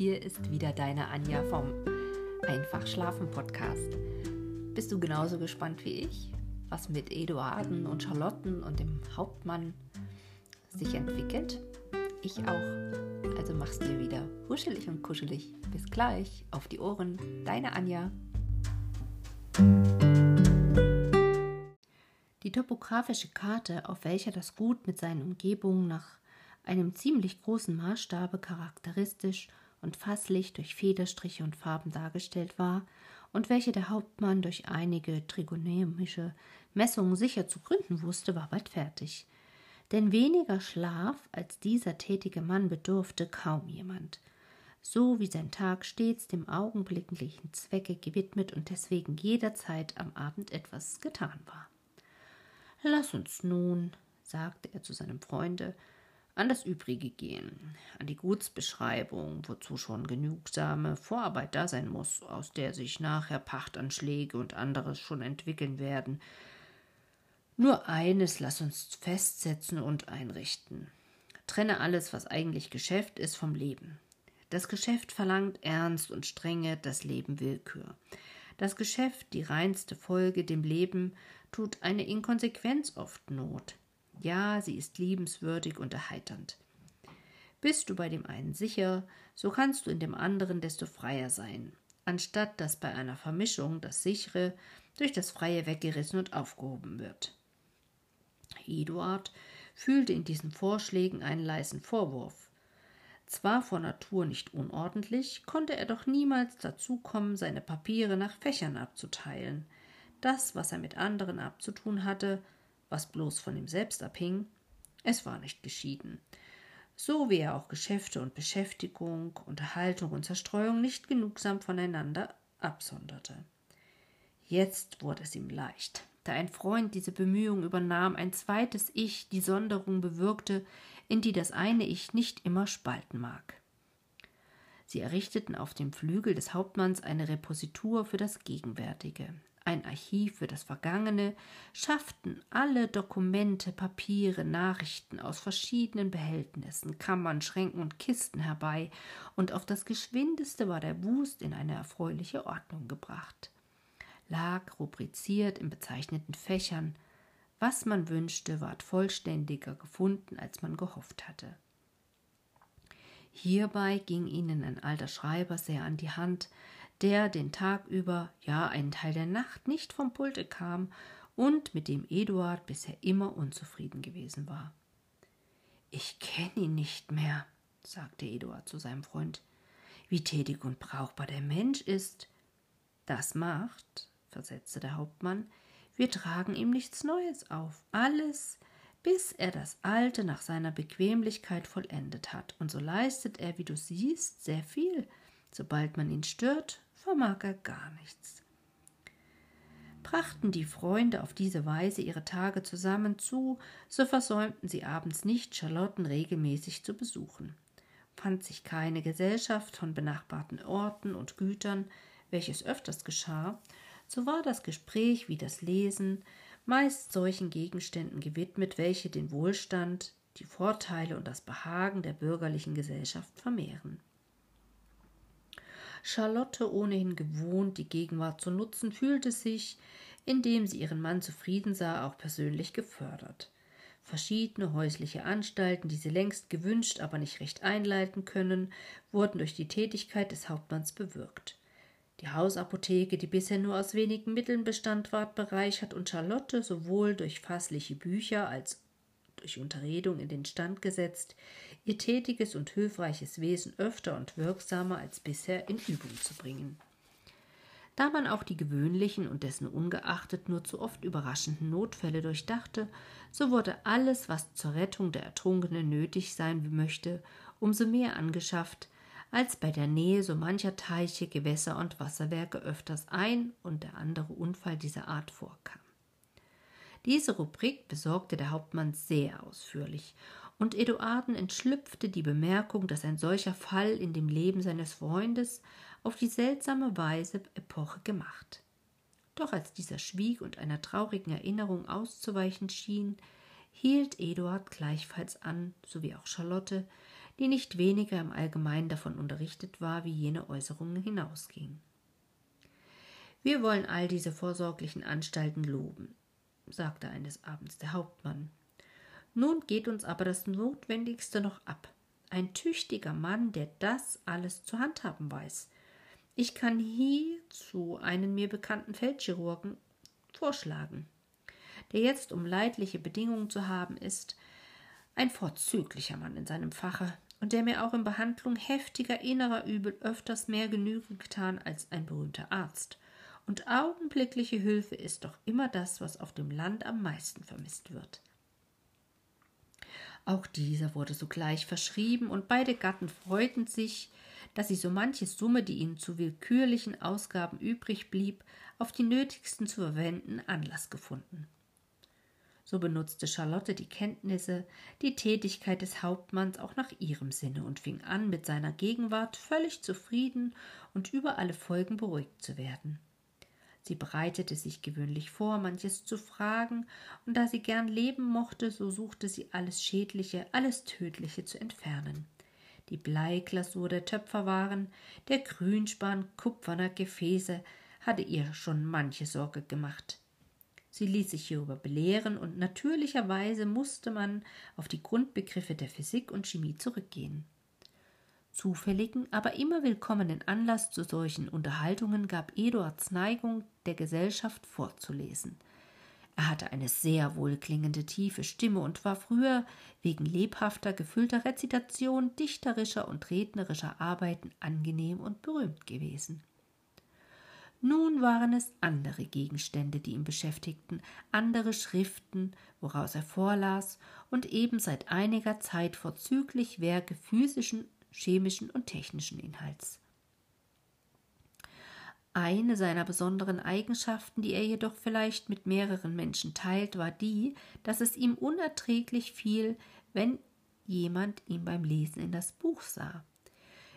hier ist wieder deine Anja vom Einfach Schlafen Podcast. Bist du genauso gespannt wie ich, was mit Eduarden und Charlotten und dem Hauptmann sich entwickelt? Ich auch. Also mach's dir wieder huschelig und kuschelig. Bis gleich. Auf die Ohren. Deine Anja. Die topografische Karte, auf welcher das Gut mit seinen Umgebungen nach einem ziemlich großen Maßstabe charakteristisch und fasslich durch Federstriche und Farben dargestellt war und welche der Hauptmann durch einige trigonomische Messungen sicher zu gründen wusste, war bald fertig. Denn weniger Schlaf als dieser tätige Mann bedurfte kaum jemand, so wie sein Tag stets dem augenblicklichen Zwecke gewidmet und deswegen jederzeit am Abend etwas getan war. Lass uns nun, sagte er zu seinem Freunde, an das Übrige gehen, an die Gutsbeschreibung, wozu schon genügsame Vorarbeit da sein muss, aus der sich nachher Pachtanschläge und anderes schon entwickeln werden. Nur eines lass uns festsetzen und einrichten. Trenne alles, was eigentlich Geschäft ist, vom Leben. Das Geschäft verlangt Ernst und Strenge, das Leben Willkür. Das Geschäft, die reinste Folge, dem Leben tut eine Inkonsequenz oft Not. Ja, sie ist liebenswürdig und erheiternd. Bist du bei dem einen sicher, so kannst du in dem anderen desto freier sein, anstatt dass bei einer Vermischung das sichere durch das Freie weggerissen und aufgehoben wird. Eduard fühlte in diesen Vorschlägen einen leisen Vorwurf. Zwar vor Natur nicht unordentlich, konnte er doch niemals dazu kommen, seine Papiere nach Fächern abzuteilen. Das, was er mit anderen abzutun hatte, was bloß von ihm selbst abhing, es war nicht geschieden. So wie er auch Geschäfte und Beschäftigung, Unterhaltung und Zerstreuung nicht genugsam voneinander absonderte. Jetzt wurde es ihm leicht. Da ein Freund diese Bemühung übernahm, ein zweites Ich die Sonderung bewirkte, in die das eine Ich nicht immer spalten mag. Sie errichteten auf dem Flügel des Hauptmanns eine Repositur für das Gegenwärtige, ein Archiv für das Vergangene, schafften alle Dokumente, Papiere, Nachrichten aus verschiedenen Behältnissen, Kammern, Schränken und Kisten herbei, und auf das Geschwindeste war der Wust in eine erfreuliche Ordnung gebracht. Lag rubriziert in bezeichneten Fächern, was man wünschte, ward vollständiger gefunden, als man gehofft hatte. Hierbei ging ihnen ein alter Schreiber sehr an die Hand, der den Tag über, ja einen Teil der Nacht nicht vom Pulte kam und mit dem Eduard bisher immer unzufrieden gewesen war. Ich kenne ihn nicht mehr, sagte Eduard zu seinem Freund. Wie tätig und brauchbar der Mensch ist. Das macht, versetzte der Hauptmann, wir tragen ihm nichts Neues auf. Alles, bis er das Alte nach seiner Bequemlichkeit vollendet hat. Und so leistet er, wie du siehst, sehr viel. Sobald man ihn stört, vermag er gar nichts. Brachten die Freunde auf diese Weise ihre Tage zusammen zu, so versäumten sie abends nicht, Charlotten regelmäßig zu besuchen. Fand sich keine Gesellschaft von benachbarten Orten und Gütern, welches öfters geschah, so war das Gespräch wie das Lesen meist solchen Gegenständen gewidmet, welche den Wohlstand, die Vorteile und das Behagen der bürgerlichen Gesellschaft vermehren. Charlotte, ohnehin gewohnt, die Gegenwart zu nutzen, fühlte sich, indem sie ihren Mann zufrieden sah, auch persönlich gefördert. Verschiedene häusliche Anstalten, die sie längst gewünscht, aber nicht recht einleiten können, wurden durch die Tätigkeit des Hauptmanns bewirkt. Die Hausapotheke, die bisher nur aus wenigen Mitteln bestand, ward bereichert und Charlotte sowohl durch fassliche Bücher als durch Unterredung in den Stand gesetzt, ihr tätiges und hilfreiches Wesen öfter und wirksamer als bisher in Übung zu bringen. Da man auch die gewöhnlichen und dessen ungeachtet nur zu oft überraschenden Notfälle durchdachte, so wurde alles, was zur Rettung der Ertrunkenen nötig sein möchte, umso mehr angeschafft, als bei der Nähe so mancher Teiche, Gewässer und Wasserwerke öfters ein und der andere Unfall dieser Art vorkam. Diese Rubrik besorgte der Hauptmann sehr ausführlich, und Eduarden entschlüpfte die Bemerkung, dass ein solcher Fall in dem Leben seines Freundes auf die seltsame Weise Epoche gemacht. Doch als dieser schwieg und einer traurigen Erinnerung auszuweichen schien, hielt Eduard gleichfalls an, so wie auch Charlotte, die nicht weniger im Allgemeinen davon unterrichtet war, wie jene Äußerungen hinausgingen. Wir wollen all diese vorsorglichen Anstalten loben, sagte eines Abends der Hauptmann. Nun geht uns aber das Notwendigste noch ab. Ein tüchtiger Mann, der das alles zu handhaben weiß. Ich kann hierzu einen mir bekannten Feldchirurgen vorschlagen, der jetzt, um leidliche Bedingungen zu haben ist, ein vorzüglicher Mann in seinem Fache und der mir auch in Behandlung heftiger innerer Übel öfters mehr Genügen getan als ein berühmter Arzt. Und augenblickliche Hilfe ist doch immer das, was auf dem Land am meisten vermisst wird. Auch dieser wurde sogleich verschrieben, und beide Gatten freuten sich, dass sie so manche Summe, die ihnen zu willkürlichen Ausgaben übrig blieb, auf die nötigsten zu verwenden, Anlass gefunden. So benutzte Charlotte die Kenntnisse, die Tätigkeit des Hauptmanns auch nach ihrem Sinne und fing an, mit seiner Gegenwart völlig zufrieden und über alle Folgen beruhigt zu werden. Sie bereitete sich gewöhnlich vor, manches zu fragen, und da sie gern leben mochte, so suchte sie alles Schädliche, alles Tödliche zu entfernen. Die Bleiglasur der Töpferwaren, der Grünspan kupferner Gefäße hatte ihr schon manche Sorge gemacht. Sie ließ sich hierüber belehren, und natürlicherweise musste man auf die Grundbegriffe der Physik und Chemie zurückgehen. Zufälligen, aber immer willkommenen Anlass zu solchen Unterhaltungen gab Eduards Neigung, der Gesellschaft vorzulesen. Er hatte eine sehr wohlklingende, tiefe Stimme und war früher wegen lebhafter, gefüllter Rezitation, dichterischer und rednerischer Arbeiten angenehm und berühmt gewesen. Nun waren es andere Gegenstände, die ihn beschäftigten, andere Schriften, woraus er vorlas, und eben seit einiger Zeit vorzüglich Werke physischen chemischen und technischen Inhalts. Eine seiner besonderen Eigenschaften, die er jedoch vielleicht mit mehreren Menschen teilt, war die, dass es ihm unerträglich fiel, wenn jemand ihm beim Lesen in das Buch sah.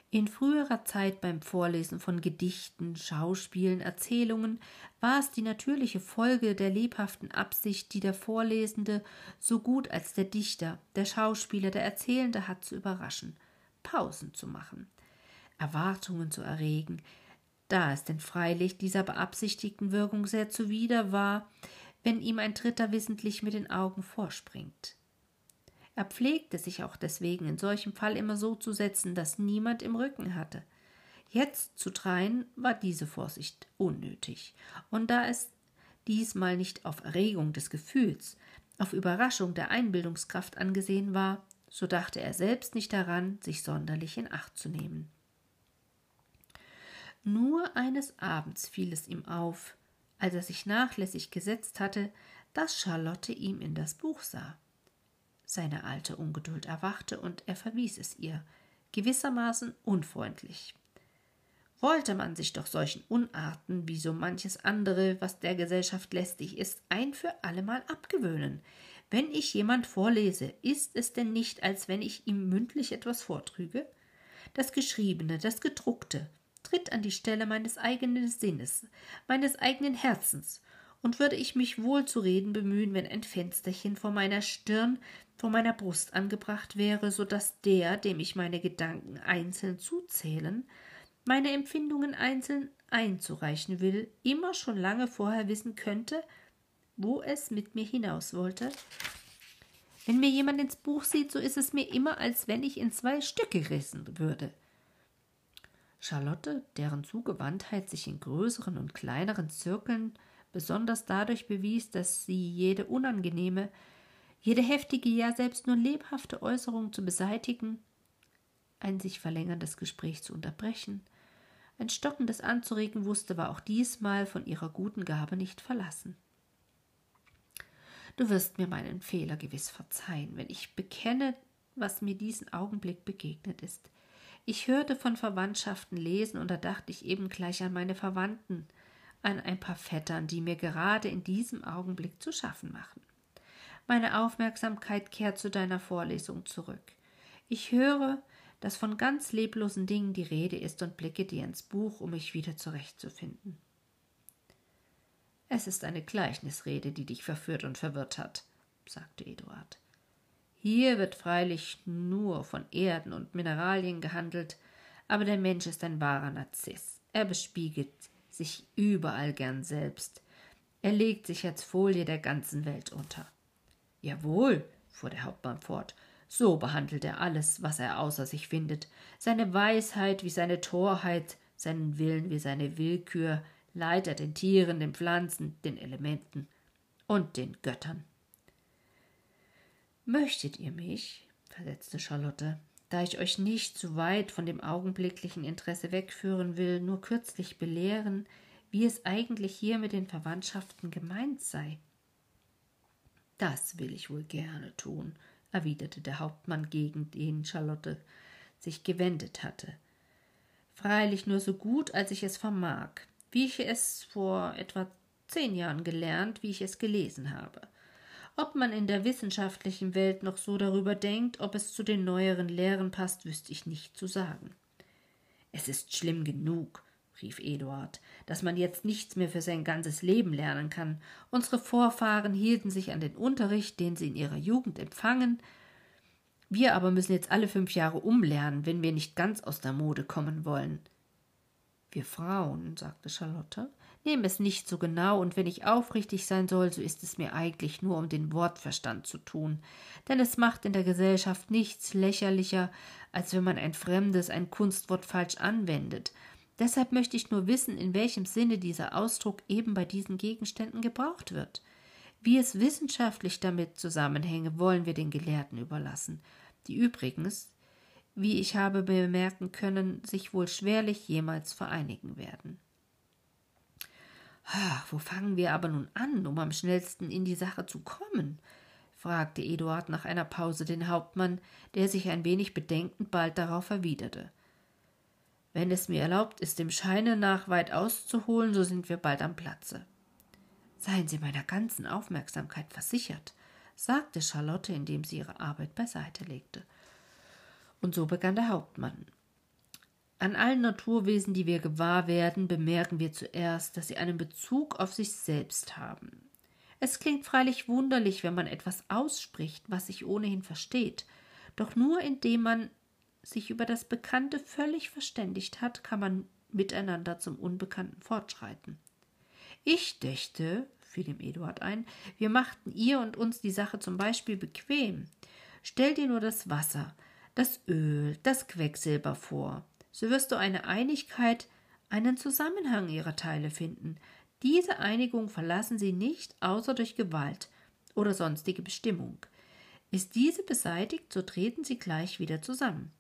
In früherer Zeit beim Vorlesen von Gedichten, Schauspielen, Erzählungen war es die natürliche Folge der lebhaften Absicht, die der Vorlesende so gut als der Dichter, der Schauspieler, der Erzählende hat zu überraschen. Pausen zu machen, Erwartungen zu erregen, da es denn freilich dieser beabsichtigten Wirkung sehr zuwider war, wenn ihm ein Dritter wissentlich mit den Augen vorspringt. Er pflegte sich auch deswegen in solchem Fall immer so zu setzen, dass niemand im Rücken hatte. Jetzt zu dreien war diese Vorsicht unnötig, und da es diesmal nicht auf Erregung des Gefühls, auf Überraschung der Einbildungskraft angesehen war, so dachte er selbst nicht daran, sich sonderlich in Acht zu nehmen. Nur eines Abends fiel es ihm auf, als er sich nachlässig gesetzt hatte, dass Charlotte ihm in das Buch sah. Seine alte Ungeduld erwachte und er verwies es ihr, gewissermaßen unfreundlich. Wollte man sich doch solchen Unarten wie so manches andere, was der Gesellschaft lästig ist, ein für allemal abgewöhnen, wenn ich jemand vorlese, ist es denn nicht, als wenn ich ihm mündlich etwas vortrüge? Das Geschriebene, das Gedruckte, tritt an die Stelle meines eigenen Sinnes, meines eigenen Herzens, und würde ich mich wohl zu reden bemühen, wenn ein Fensterchen vor meiner Stirn, vor meiner Brust angebracht wäre, so dass der, dem ich meine Gedanken einzeln zuzählen, meine Empfindungen einzeln einzureichen will, immer schon lange vorher wissen könnte, wo es mit mir hinaus wollte. Wenn mir jemand ins Buch sieht, so ist es mir immer, als wenn ich in zwei Stücke gerissen würde. Charlotte, deren Zugewandtheit sich in größeren und kleineren Zirkeln besonders dadurch bewies, dass sie jede unangenehme, jede heftige, ja selbst nur lebhafte Äußerung zu beseitigen, ein sich verlängerndes Gespräch zu unterbrechen, ein Stockendes anzuregen wusste, war auch diesmal von ihrer guten Gabe nicht verlassen. Du wirst mir meinen Fehler gewiss verzeihen, wenn ich bekenne, was mir diesen Augenblick begegnet ist. Ich hörte von Verwandtschaften lesen, und da dachte ich eben gleich an meine Verwandten, an ein paar Vettern, die mir gerade in diesem Augenblick zu schaffen machen. Meine Aufmerksamkeit kehrt zu deiner Vorlesung zurück. Ich höre, dass von ganz leblosen Dingen die Rede ist und blicke dir ins Buch, um mich wieder zurechtzufinden. Es ist eine Gleichnisrede, die dich verführt und verwirrt hat, sagte Eduard. Hier wird freilich nur von Erden und Mineralien gehandelt, aber der Mensch ist ein wahrer Narziss. Er bespiegelt sich überall gern selbst. Er legt sich als Folie der ganzen Welt unter. Jawohl, fuhr der Hauptmann fort, so behandelt er alles, was er außer sich findet, seine Weisheit wie seine Torheit, seinen Willen wie seine Willkür, leiht er den Tieren, den Pflanzen, den Elementen und den Göttern. Möchtet ihr mich, versetzte Charlotte, da ich euch nicht zu weit von dem augenblicklichen Interesse wegführen will, nur kürzlich belehren, wie es eigentlich hier mit den Verwandtschaften gemeint sei. Das will ich wohl gerne tun, erwiderte der Hauptmann, gegen den Charlotte sich gewendet hatte. Freilich nur so gut, als ich es vermag, wie ich es vor etwa zehn Jahren gelernt, wie ich es gelesen habe. Ob man in der wissenschaftlichen Welt noch so darüber denkt, ob es zu den neueren Lehren passt, wüsste ich nicht zu sagen. Es ist schlimm genug, rief Eduard, dass man jetzt nichts mehr für sein ganzes Leben lernen kann. Unsere Vorfahren hielten sich an den Unterricht, den sie in ihrer Jugend empfangen. Wir aber müssen jetzt alle fünf Jahre umlernen, wenn wir nicht ganz aus der Mode kommen wollen. Wir Frauen, sagte Charlotte, nehmen es nicht so genau, und wenn ich aufrichtig sein soll, so ist es mir eigentlich nur um den Wortverstand zu tun, denn es macht in der Gesellschaft nichts lächerlicher, als wenn man ein fremdes, ein Kunstwort falsch anwendet, Deshalb möchte ich nur wissen, in welchem Sinne dieser Ausdruck eben bei diesen Gegenständen gebraucht wird. Wie es wissenschaftlich damit zusammenhänge, wollen wir den Gelehrten überlassen, die übrigens, wie ich habe bemerken können, sich wohl schwerlich jemals vereinigen werden. Wo fangen wir aber nun an, um am schnellsten in die Sache zu kommen? fragte Eduard nach einer Pause den Hauptmann, der sich ein wenig bedenkend bald darauf erwiderte. Wenn es mir erlaubt ist, dem Scheine nach weit auszuholen, so sind wir bald am Platze. Seien Sie meiner ganzen Aufmerksamkeit versichert, sagte Charlotte, indem sie ihre Arbeit beiseite legte. Und so begann der Hauptmann. An allen Naturwesen, die wir gewahr werden, bemerken wir zuerst, dass sie einen Bezug auf sich selbst haben. Es klingt freilich wunderlich, wenn man etwas ausspricht, was sich ohnehin versteht, doch nur indem man sich über das Bekannte völlig verständigt hat, kann man miteinander zum Unbekannten fortschreiten. Ich dächte, fiel ihm Eduard ein, wir machten ihr und uns die Sache zum Beispiel bequem. Stell dir nur das Wasser, das Öl, das Quecksilber vor. So wirst du eine Einigkeit, einen Zusammenhang ihrer Teile finden. Diese Einigung verlassen sie nicht, außer durch Gewalt oder sonstige Bestimmung. Ist diese beseitigt, so treten sie gleich wieder zusammen.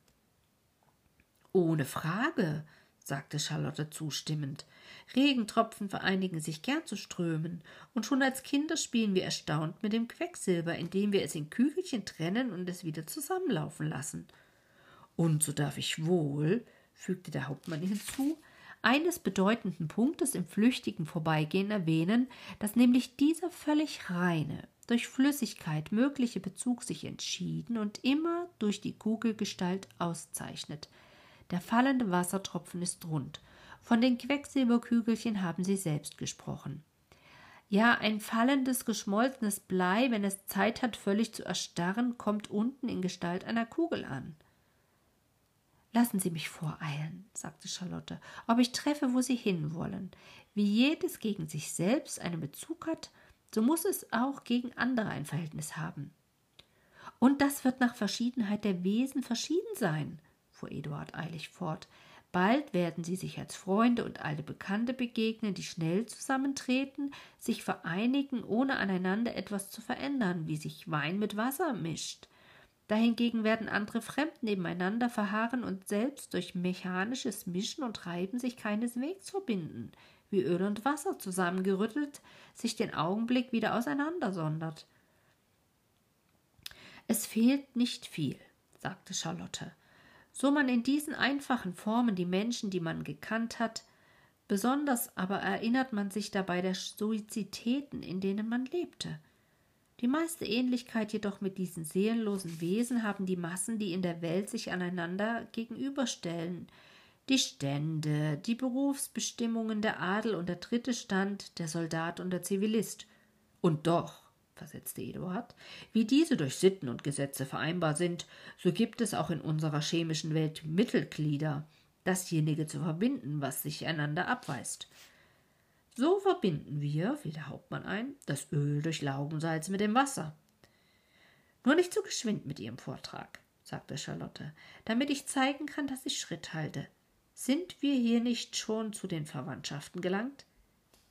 Ohne Frage, sagte Charlotte zustimmend. Regentropfen vereinigen sich gern zu Strömen, und schon als Kinder spielen wir erstaunt mit dem Quecksilber, indem wir es in Kügelchen trennen und es wieder zusammenlaufen lassen. Und so darf ich wohl, fügte der Hauptmann hinzu, eines bedeutenden Punktes im flüchtigen Vorbeigehen erwähnen, dass nämlich dieser völlig reine, durch Flüssigkeit mögliche Bezug sich entschieden und immer durch die Kugelgestalt auszeichnet – der fallende Wassertropfen ist rund. Von den Quecksilberkügelchen haben Sie selbst gesprochen. Ja, ein fallendes, geschmolzenes Blei, wenn es Zeit hat, völlig zu erstarren, kommt unten in Gestalt einer Kugel an. Lassen Sie mich voreilen, sagte Charlotte, ob ich treffe, wo Sie hinwollen. Wie jedes gegen sich selbst einen Bezug hat, so muss es auch gegen andere ein Verhältnis haben. Und das wird nach Verschiedenheit der Wesen verschieden sein, fuhr Eduard eilig fort. Bald werden sie sich als Freunde und alte Bekannte begegnen, die schnell zusammentreten, sich vereinigen, ohne aneinander etwas zu verändern, wie sich Wein mit Wasser mischt. Dahingegen werden andere fremd nebeneinander verharren und selbst durch mechanisches Mischen und Reiben sich keineswegs verbinden, wie Öl und Wasser zusammengerüttelt sich den Augenblick wieder auseinandersondert. Es fehlt nicht viel, sagte Charlotte so man in diesen einfachen Formen die Menschen, die man gekannt hat, besonders aber erinnert man sich dabei der Suizitäten, in denen man lebte. Die meiste Ähnlichkeit jedoch mit diesen seelenlosen Wesen haben die Massen, die in der Welt sich aneinander gegenüberstellen, die Stände, die Berufsbestimmungen der Adel und der dritte Stand, der Soldat und der Zivilist. Und doch, versetzte Eduard, wie diese durch Sitten und Gesetze vereinbar sind, so gibt es auch in unserer chemischen Welt Mittelglieder, dasjenige zu verbinden, was sich einander abweist. So verbinden wir, fiel der Hauptmann ein, das Öl durch Laugensalz mit dem Wasser. Nur nicht zu so geschwind mit Ihrem Vortrag, sagte Charlotte, damit ich zeigen kann, dass ich Schritt halte. Sind wir hier nicht schon zu den Verwandtschaften gelangt?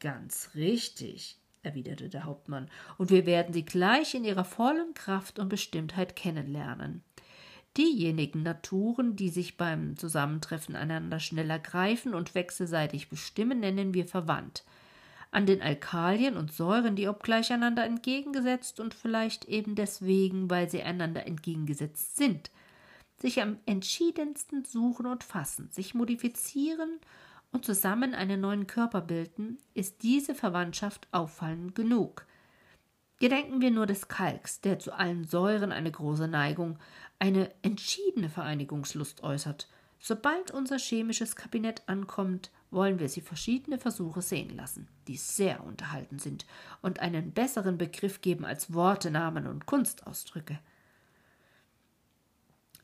Ganz richtig, erwiderte der Hauptmann, und wir werden sie gleich in ihrer vollen Kraft und Bestimmtheit kennenlernen. Diejenigen Naturen, die sich beim Zusammentreffen einander schneller greifen und wechselseitig bestimmen, nennen wir verwandt. An den Alkalien und Säuren, die obgleich einander entgegengesetzt und vielleicht eben deswegen, weil sie einander entgegengesetzt sind, sich am entschiedensten suchen und fassen, sich modifizieren und zusammen einen neuen Körper bilden, ist diese Verwandtschaft auffallend genug. Gedenken wir nur des Kalks, der zu allen Säuren eine große Neigung, eine entschiedene Vereinigungslust äußert. Sobald unser chemisches Kabinett ankommt, wollen wir sie verschiedene Versuche sehen lassen, die sehr unterhaltend sind und einen besseren Begriff geben als Worte, Namen und Kunstausdrücke.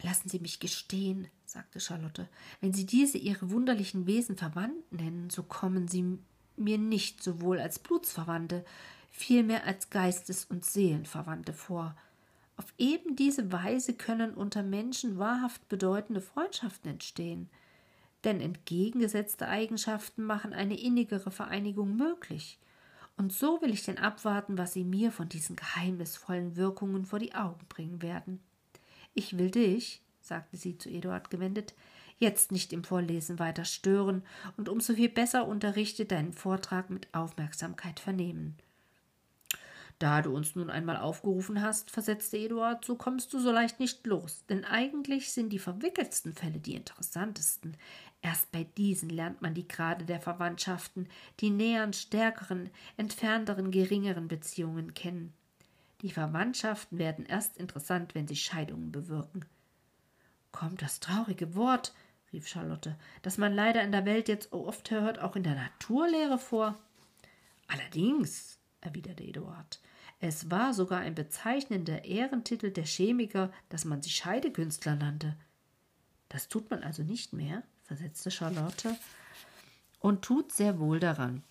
Lassen Sie mich gestehen, sagte Charlotte, wenn Sie diese Ihre wunderlichen Wesen verwandt nennen, so kommen sie mir nicht sowohl als Blutsverwandte, vielmehr als Geistes- und Seelenverwandte vor. Auf eben diese Weise können unter Menschen wahrhaft bedeutende Freundschaften entstehen, denn entgegengesetzte Eigenschaften machen eine innigere Vereinigung möglich. Und so will ich denn abwarten, was Sie mir von diesen geheimnisvollen Wirkungen vor die Augen bringen werden. Ich will dich, sagte sie zu Eduard gewendet, jetzt nicht im Vorlesen weiter stören und um so viel besser unterrichtet deinen Vortrag mit Aufmerksamkeit vernehmen. Da du uns nun einmal aufgerufen hast, versetzte Eduard, so kommst du so leicht nicht los, denn eigentlich sind die verwickeltsten Fälle die interessantesten. Erst bei diesen lernt man die Grade der Verwandtschaften, die näheren, stärkeren, entfernteren, geringeren Beziehungen kennen. Die Verwandtschaften werden erst interessant, wenn sie Scheidungen bewirken. Kommt das traurige Wort, rief Charlotte, das man leider in der Welt jetzt oft hört, auch in der Naturlehre vor. Allerdings, erwiderte Eduard, es war sogar ein bezeichnender Ehrentitel der Chemiker, dass man sie Scheidekünstler nannte. Das tut man also nicht mehr, versetzte Charlotte, und tut sehr wohl daran.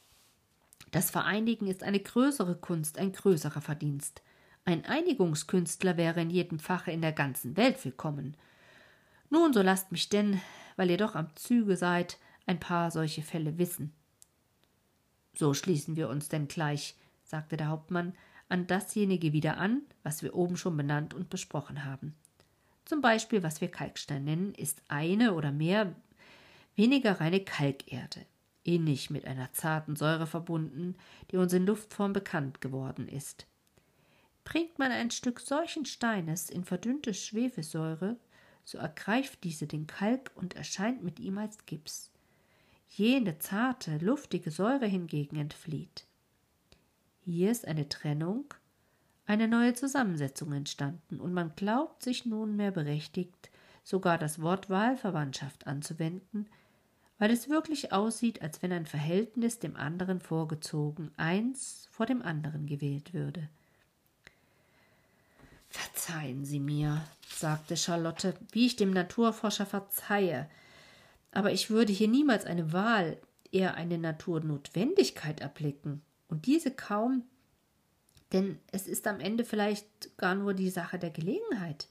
Das Vereinigen ist eine größere Kunst, ein größerer Verdienst. Ein Einigungskünstler wäre in jedem Fache in der ganzen Welt willkommen. Nun, so lasst mich denn, weil ihr doch am Züge seid, ein paar solche Fälle wissen. So schließen wir uns denn gleich, sagte der Hauptmann, an dasjenige wieder an, was wir oben schon benannt und besprochen haben. Zum Beispiel, was wir Kalkstein nennen, ist eine oder mehr weniger reine Kalkerde, innig mit einer zarten Säure verbunden, die uns in Luftform bekannt geworden ist. Bringt man ein Stück solchen Steines in verdünnte Schwefelsäure, so ergreift diese den Kalk und erscheint mit ihm als Gips. Jene zarte, luftige Säure hingegen entflieht. Hier ist eine Trennung, eine neue Zusammensetzung entstanden, und man glaubt sich nunmehr berechtigt, sogar das Wort Wahlverwandtschaft anzuwenden, weil es wirklich aussieht, als wenn ein Verhältnis dem anderen vorgezogen, eins vor dem anderen gewählt würde. Verzeihen Sie mir, sagte Charlotte, wie ich dem Naturforscher verzeihe. Aber ich würde hier niemals eine Wahl, eher eine Naturnotwendigkeit erblicken. Und diese kaum, denn es ist am Ende vielleicht gar nur die Sache der Gelegenheit.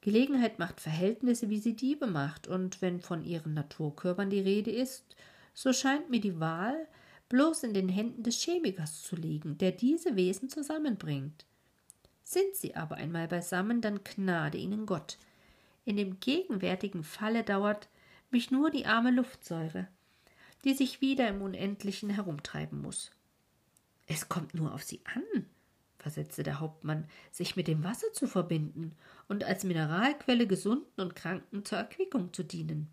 Gelegenheit macht Verhältnisse, wie sie Diebe macht, und wenn von ihren Naturkörpern die Rede ist, so scheint mir die Wahl bloß in den Händen des Chemikers zu liegen, der diese Wesen zusammenbringt. Sind sie aber einmal beisammen, dann gnade ihnen Gott. In dem gegenwärtigen Falle dauert mich nur die arme Luftsäure, die sich wieder im Unendlichen herumtreiben muss. Es kommt nur auf sie an, versetzte der Hauptmann, sich mit dem Wasser zu verbinden und als Mineralquelle Gesunden und Kranken zur Erquickung zu dienen.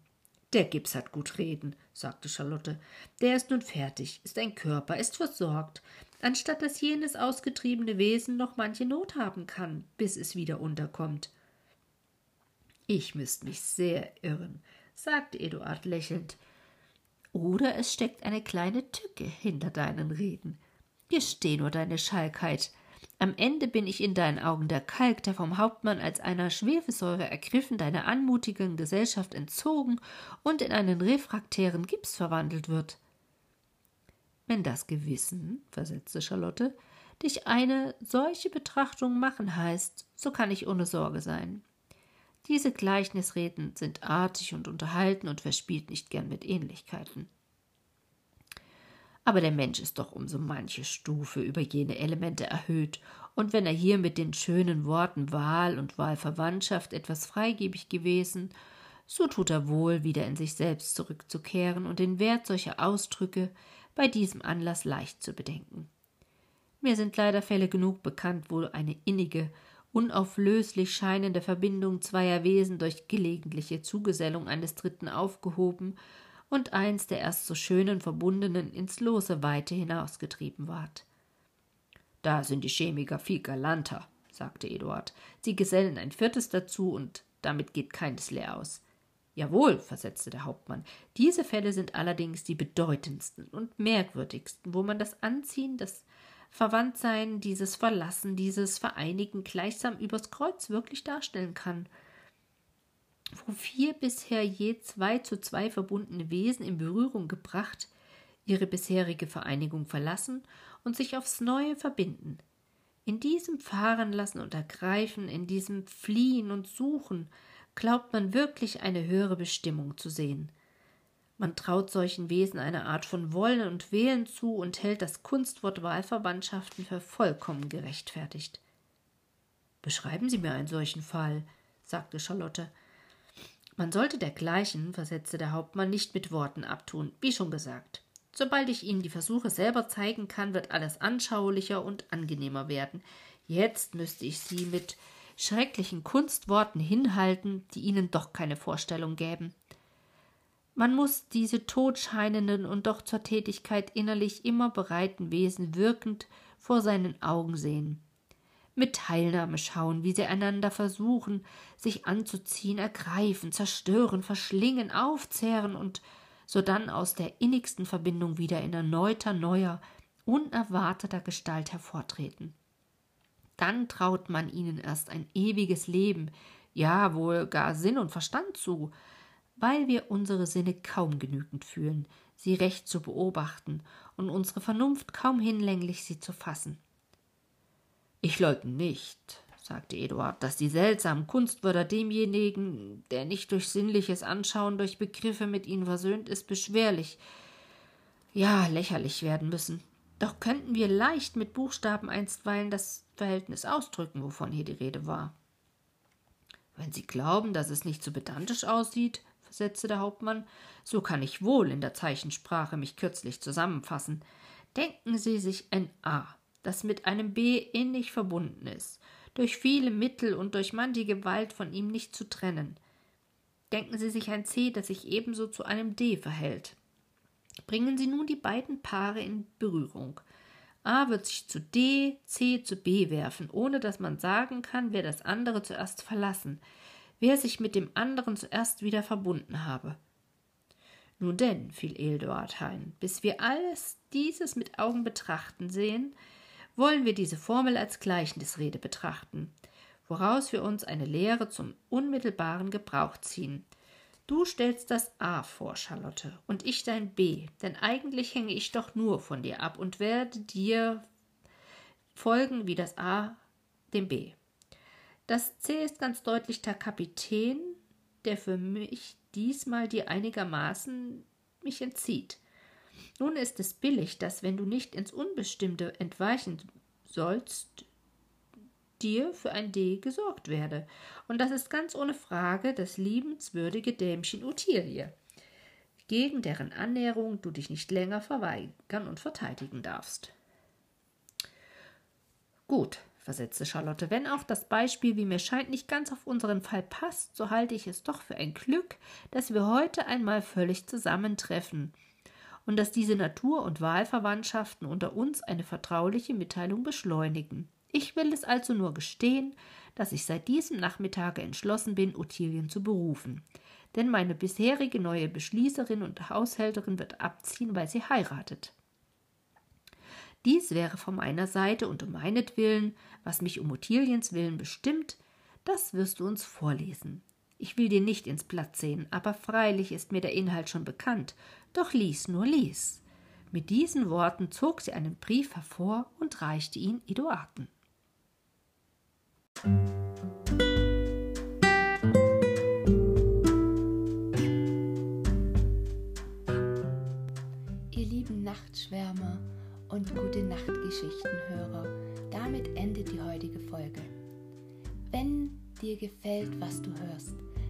Der Gips hat gut reden, sagte Charlotte. Der ist nun fertig, ist ein Körper, ist versorgt, anstatt dass jenes ausgetriebene Wesen noch manche Not haben kann, bis es wieder unterkommt. Ich müsste mich sehr irren, sagte Eduard lächelnd. Oder es steckt eine kleine Tücke hinter deinen Reden. Gesteh nur deine Schalkheit. Am Ende bin ich in deinen Augen der Kalk, der vom Hauptmann als einer Schwefelsäure ergriffen, deiner anmutigen Gesellschaft entzogen und in einen refraktären Gips verwandelt wird. Wenn das Gewissen, versetzte Charlotte, dich eine solche Betrachtung machen heißt, so kann ich ohne Sorge sein. Diese Gleichnisreden sind artig und unterhalten und verspielt nicht gern mit Ähnlichkeiten. Aber der Mensch ist doch um so manche Stufe über jene Elemente erhöht, und wenn er hier mit den schönen Worten Wahl und Wahlverwandtschaft etwas freigebig gewesen, so tut er wohl, wieder in sich selbst zurückzukehren und den Wert solcher Ausdrücke bei diesem Anlass leicht zu bedenken. Mir sind leider Fälle genug bekannt, wo eine innige, unauflöslich scheinende Verbindung zweier Wesen durch gelegentliche Zugesellung eines Dritten aufgehoben und eins der erst so schönen Verbundenen ins lose Weite hinausgetrieben ward. Da sind die Chemiker viel galanter, sagte Eduard. Sie gesellen ein viertes dazu, und damit geht keines leer aus. Jawohl, versetzte der Hauptmann, diese Fälle sind allerdings die bedeutendsten und merkwürdigsten, wo man das Anziehen, das Verwandtsein, dieses Verlassen, dieses Vereinigen gleichsam übers Kreuz wirklich darstellen kann wo vier bisher je zwei zu zwei verbundene Wesen in Berührung gebracht, ihre bisherige Vereinigung verlassen und sich aufs Neue verbinden. In diesem Fahrenlassen und Ergreifen, in diesem Fliehen und Suchen, glaubt man wirklich eine höhere Bestimmung zu sehen. Man traut solchen Wesen eine Art von Wollen und Wählen zu und hält das Kunstwort Wahlverwandtschaften für vollkommen gerechtfertigt. Beschreiben Sie mir einen solchen Fall, sagte Charlotte. Man sollte dergleichen, versetzte der Hauptmann, nicht mit Worten abtun, wie schon gesagt. Sobald ich Ihnen die Versuche selber zeigen kann, wird alles anschaulicher und angenehmer werden. Jetzt müsste ich Sie mit schrecklichen Kunstworten hinhalten, die Ihnen doch keine Vorstellung gäben. Man muss diese totscheinenden und doch zur Tätigkeit innerlich immer bereiten Wesen wirkend vor seinen Augen sehen mit Teilnahme schauen, wie sie einander versuchen, sich anzuziehen, ergreifen, zerstören, verschlingen, aufzehren und sodann aus der innigsten Verbindung wieder in erneuter, neuer, unerwarteter Gestalt hervortreten. Dann traut man ihnen erst ein ewiges Leben, ja wohl gar Sinn und Verstand zu, weil wir unsere Sinne kaum genügend fühlen, sie recht zu beobachten und unsere Vernunft kaum hinlänglich, sie zu fassen. Ich leugne nicht, sagte Eduard, dass die seltsamen Kunstwörter demjenigen, der nicht durch sinnliches Anschauen, durch Begriffe mit ihnen versöhnt ist, beschwerlich, ja lächerlich werden müssen. Doch könnten wir leicht mit Buchstaben einstweilen das Verhältnis ausdrücken, wovon hier die Rede war. Wenn Sie glauben, dass es nicht so pedantisch aussieht, versetzte der Hauptmann, so kann ich wohl in der Zeichensprache mich kürzlich zusammenfassen. Denken Sie sich ein A das mit einem B innig verbunden ist, durch viele Mittel und durch manche Gewalt von ihm nicht zu trennen. Denken Sie sich ein C, das sich ebenso zu einem D verhält. Bringen Sie nun die beiden Paare in Berührung. A wird sich zu D, C zu B werfen, ohne dass man sagen kann, wer das andere zuerst verlassen, wer sich mit dem anderen zuerst wieder verbunden habe. Nun denn, fiel Eduard ein, bis wir alles dieses mit Augen betrachten sehen, wollen wir diese Formel als Gleichnisrede betrachten, woraus wir uns eine Lehre zum unmittelbaren Gebrauch ziehen. Du stellst das A vor, Charlotte, und ich dein B, denn eigentlich hänge ich doch nur von dir ab und werde dir folgen wie das A dem B. Das C ist ganz deutlich der Kapitän, der für mich diesmal dir einigermaßen mich entzieht. Nun ist es billig, dass, wenn du nicht ins Unbestimmte entweichen sollst, dir für ein D gesorgt werde. Und das ist ganz ohne Frage das liebenswürdige Dämchen Ottilie, gegen deren Annäherung du dich nicht länger verweigern und verteidigen darfst. Gut, versetzte Charlotte, wenn auch das Beispiel, wie mir scheint, nicht ganz auf unseren Fall passt, so halte ich es doch für ein Glück, dass wir heute einmal völlig zusammentreffen und dass diese Natur- und Wahlverwandtschaften unter uns eine vertrauliche Mitteilung beschleunigen. Ich will es also nur gestehen, dass ich seit diesem Nachmittage entschlossen bin, Ottilien zu berufen. Denn meine bisherige neue Beschließerin und Haushälterin wird abziehen, weil sie heiratet. Dies wäre von meiner Seite und um meinetwillen, was mich um Ottiliens Willen bestimmt, das wirst du uns vorlesen. Ich will dir nicht ins Blatt sehen, aber freilich ist mir der Inhalt schon bekannt. Doch lies nur lies. Mit diesen Worten zog sie einen Brief hervor und reichte ihn Eduarden. Ihr lieben Nachtschwärmer und gute Nachtgeschichtenhörer, damit endet die heutige Folge. Wenn dir gefällt, was du hörst,